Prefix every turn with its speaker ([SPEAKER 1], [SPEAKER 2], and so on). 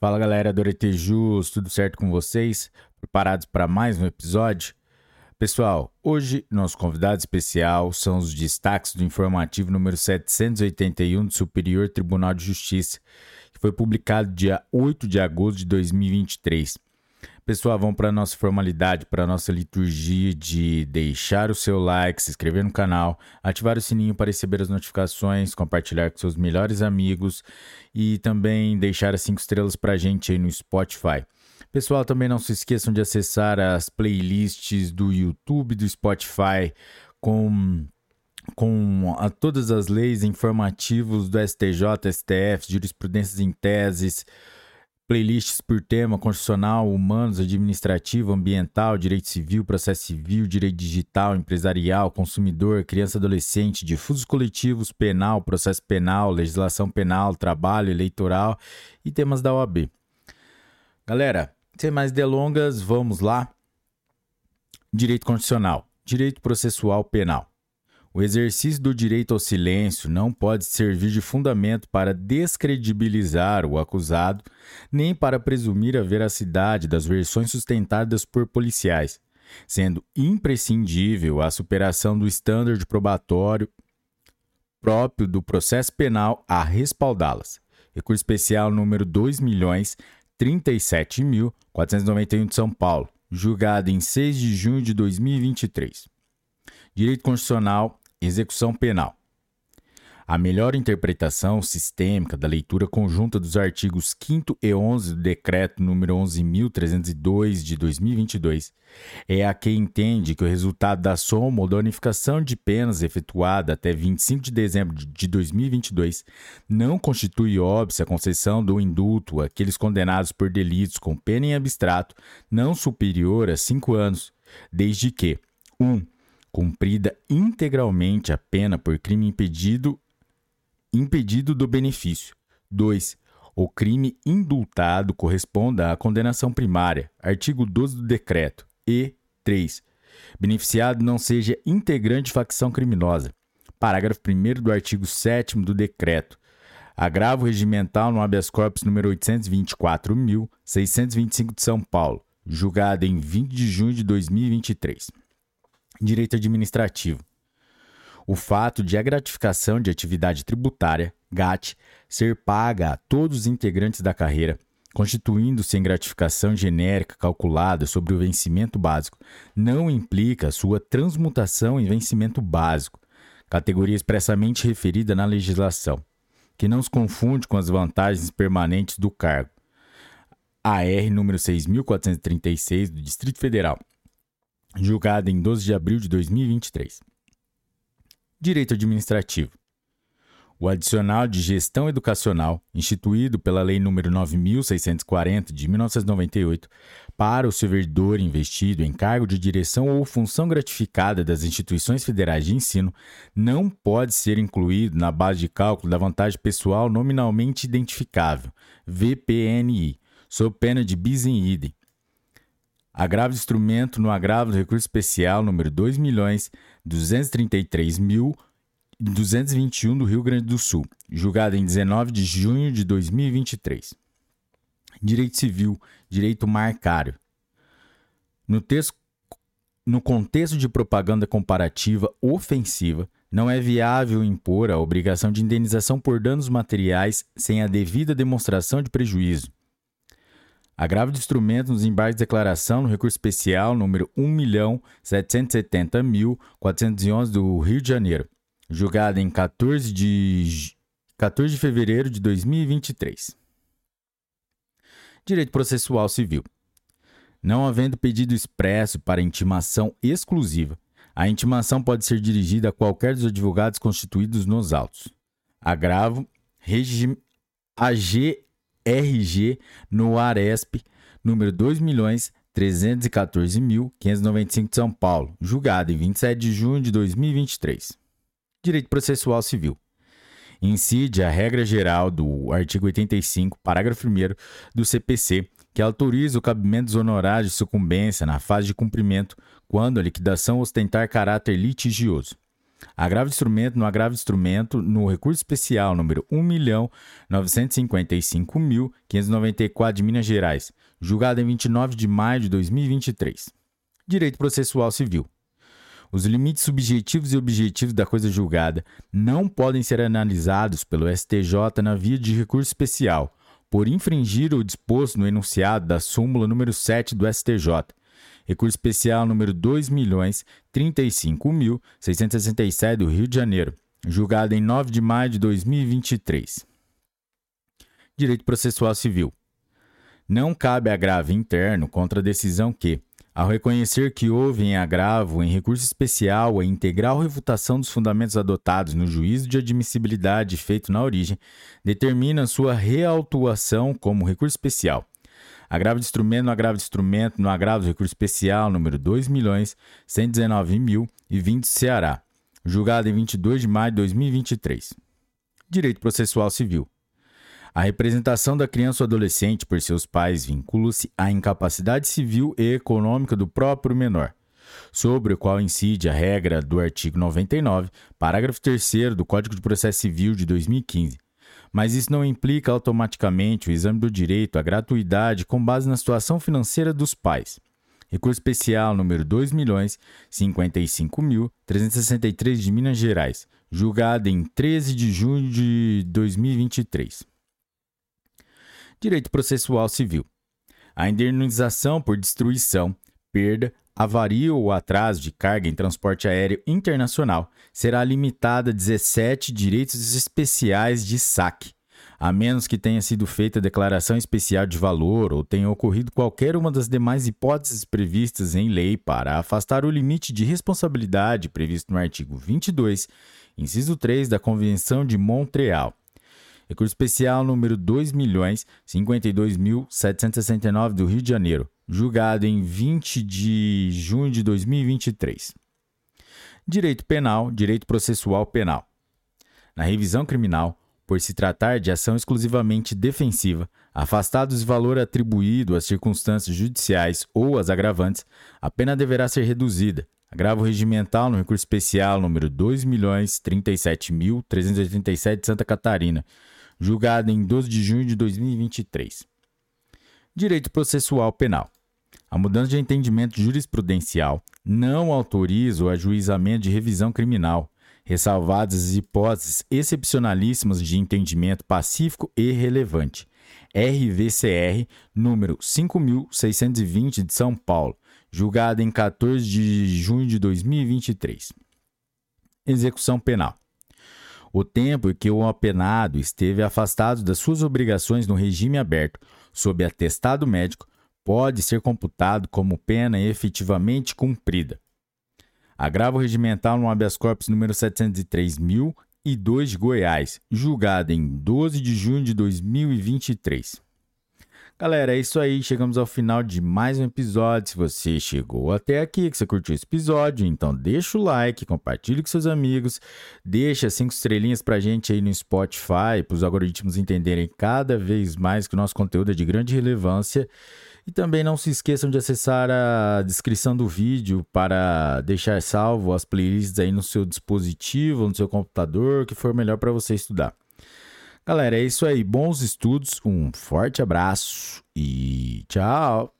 [SPEAKER 1] Fala galera do Aretejus, tudo certo com vocês? Preparados para mais um episódio? Pessoal, hoje nosso convidado especial são os destaques do informativo número 781 do Superior Tribunal de Justiça, que foi publicado dia 8 de agosto de 2023. Pessoal, vamos para nossa formalidade, para nossa liturgia de deixar o seu like, se inscrever no canal, ativar o sininho para receber as notificações, compartilhar com seus melhores amigos e também deixar as 5 estrelas para a gente aí no Spotify. Pessoal, também não se esqueçam de acessar as playlists do YouTube, do Spotify, com com a, todas as leis informativos do STJ, STF, jurisprudências em teses, Playlists por tema constitucional, humanos, administrativo, ambiental, direito civil, processo civil, direito digital, empresarial, consumidor, criança adolescente, difusos coletivos, penal, processo penal, legislação penal, trabalho, eleitoral e temas da OAB. Galera, sem mais delongas, vamos lá. Direito constitucional, direito processual penal. O exercício do direito ao silêncio não pode servir de fundamento para descredibilizar o acusado, nem para presumir a veracidade das versões sustentadas por policiais, sendo imprescindível a superação do estándar probatório próprio do processo penal a respaldá-las. Recurso especial número 2.037.491 de São Paulo, julgado em 6 de junho de 2023. Direito Constitucional Execução penal. A melhor interpretação sistêmica da leitura conjunta dos artigos 5 e 11 do Decreto número 11.302 de 2022 é a que entende que o resultado da soma ou da unificação de penas efetuada até 25 de dezembro de 2022 não constitui óbice a concessão do indulto àqueles condenados por delitos com pena em abstrato não superior a cinco anos, desde que 1. Um, cumprida integralmente a pena por crime impedido, impedido do benefício. 2. O crime indultado corresponda à condenação primária, artigo 12 do decreto. E 3. Beneficiado não seja integrante de facção criminosa. Parágrafo 1 do artigo 7 do decreto. Agravo regimental no habeas corpus número 824.625 de São Paulo, julgado em 20 de junho de 2023. Direito administrativo. O fato de a gratificação de atividade tributária, GAT, ser paga a todos os integrantes da carreira, constituindo-se em gratificação genérica calculada sobre o vencimento básico, não implica sua transmutação em vencimento básico, categoria expressamente referida na legislação, que não se confunde com as vantagens permanentes do cargo. AR número 6436 do Distrito Federal julgada em 12 de abril de 2023. Direito Administrativo. O adicional de gestão educacional, instituído pela Lei nº 9640 de 1998, para o servidor investido em cargo de direção ou função gratificada das instituições federais de ensino, não pode ser incluído na base de cálculo da vantagem pessoal nominalmente identificável, VPNI, sob pena de bis in idem, Agravo de instrumento no agravo do recurso especial número 2.233.221 do Rio Grande do Sul, julgado em 19 de junho de 2023. Direito Civil, Direito Marcário. No, texto, no contexto de propaganda comparativa ofensiva, não é viável impor a obrigação de indenização por danos materiais sem a devida demonstração de prejuízo Agravo de instrumento nos embargos de declaração no recurso especial número 1.770.411 do Rio de Janeiro, julgado em 14 de, 14 de fevereiro de 2023. Direito Processual Civil. Não havendo pedido expresso para intimação exclusiva, a intimação pode ser dirigida a qualquer dos advogados constituídos nos autos. Agravo, regime, AG RG no Aresp, número 2.314.595 de São Paulo, julgado em 27 de junho de 2023. Direito Processual Civil. Incide a regra geral do artigo 85, parágrafo 1 do CPC, que autoriza o cabimento dos honorários de sucumbência na fase de cumprimento quando a liquidação ostentar caráter litigioso. Agravo instrumento no agravo instrumento no recurso especial número 1.955.594 de Minas Gerais, julgado em 29 de maio de 2023. Direito processual civil. Os limites subjetivos e objetivos da coisa julgada não podem ser analisados pelo STJ na via de recurso especial, por infringir o disposto no enunciado da súmula número 7 do STJ. Recurso especial número 2.035.667 do Rio de Janeiro, julgado em 9 de maio de 2023. Direito processual civil. Não cabe agravo interno contra a decisão que, ao reconhecer que houve em agravo em recurso especial a integral refutação dos fundamentos adotados no juízo de admissibilidade feito na origem, determina sua reautuação como recurso especial. Agravo de instrumento no agravo de instrumento no agravo do recurso especial número 2.119.020 Ceará, julgado em 22 de maio de 2023. Direito processual civil. A representação da criança ou adolescente por seus pais vincula-se à incapacidade civil e econômica do próprio menor, sobre o qual incide a regra do artigo 99, parágrafo 3 do Código de Processo Civil de 2015. Mas isso não implica automaticamente o exame do direito à gratuidade com base na situação financeira dos pais. Recurso especial número 2.055.363 de Minas Gerais, julgado em 13 de junho de 2023. Direito processual civil. A indenização por destruição, perda, avaria ou atraso de carga em transporte aéreo internacional. Será limitada a 17 direitos especiais de saque, a menos que tenha sido feita declaração especial de valor ou tenha ocorrido qualquer uma das demais hipóteses previstas em lei para afastar o limite de responsabilidade previsto no artigo 22, inciso 3 da Convenção de Montreal. Recurso especial número 2.052.769 do Rio de Janeiro, julgado em 20 de junho de 2023. Direito penal, direito processual penal. Na revisão criminal, por se tratar de ação exclusivamente defensiva, afastados de valor atribuído às circunstâncias judiciais ou às agravantes, a pena deverá ser reduzida. Agravo regimental no recurso especial número 2.037.387 de Santa Catarina, julgado em 12 de junho de 2023. Direito processual penal. A mudança de entendimento jurisprudencial não autoriza o ajuizamento de revisão criminal, ressalvadas as hipóteses excepcionalíssimas de entendimento pacífico e relevante. RVCR número 5620 de São Paulo, julgada em 14 de junho de 2023. Execução penal o tempo em que o apenado esteve afastado das suas obrigações no regime aberto, sob atestado médico, pode ser computado como pena efetivamente cumprida. Agravo regimental no habeas corpus número 703.002 de Goiás, julgado em 12 de junho de 2023. Galera, é isso aí. Chegamos ao final de mais um episódio. Se você chegou até aqui, que você curtiu esse episódio, então deixa o like, compartilhe com seus amigos, deixa cinco estrelinhas pra gente aí no Spotify, para os algoritmos entenderem cada vez mais que o nosso conteúdo é de grande relevância. E também não se esqueçam de acessar a descrição do vídeo para deixar salvo as playlists aí no seu dispositivo, no seu computador, que for melhor para você estudar. Galera, é isso aí. Bons estudos, um forte abraço e tchau!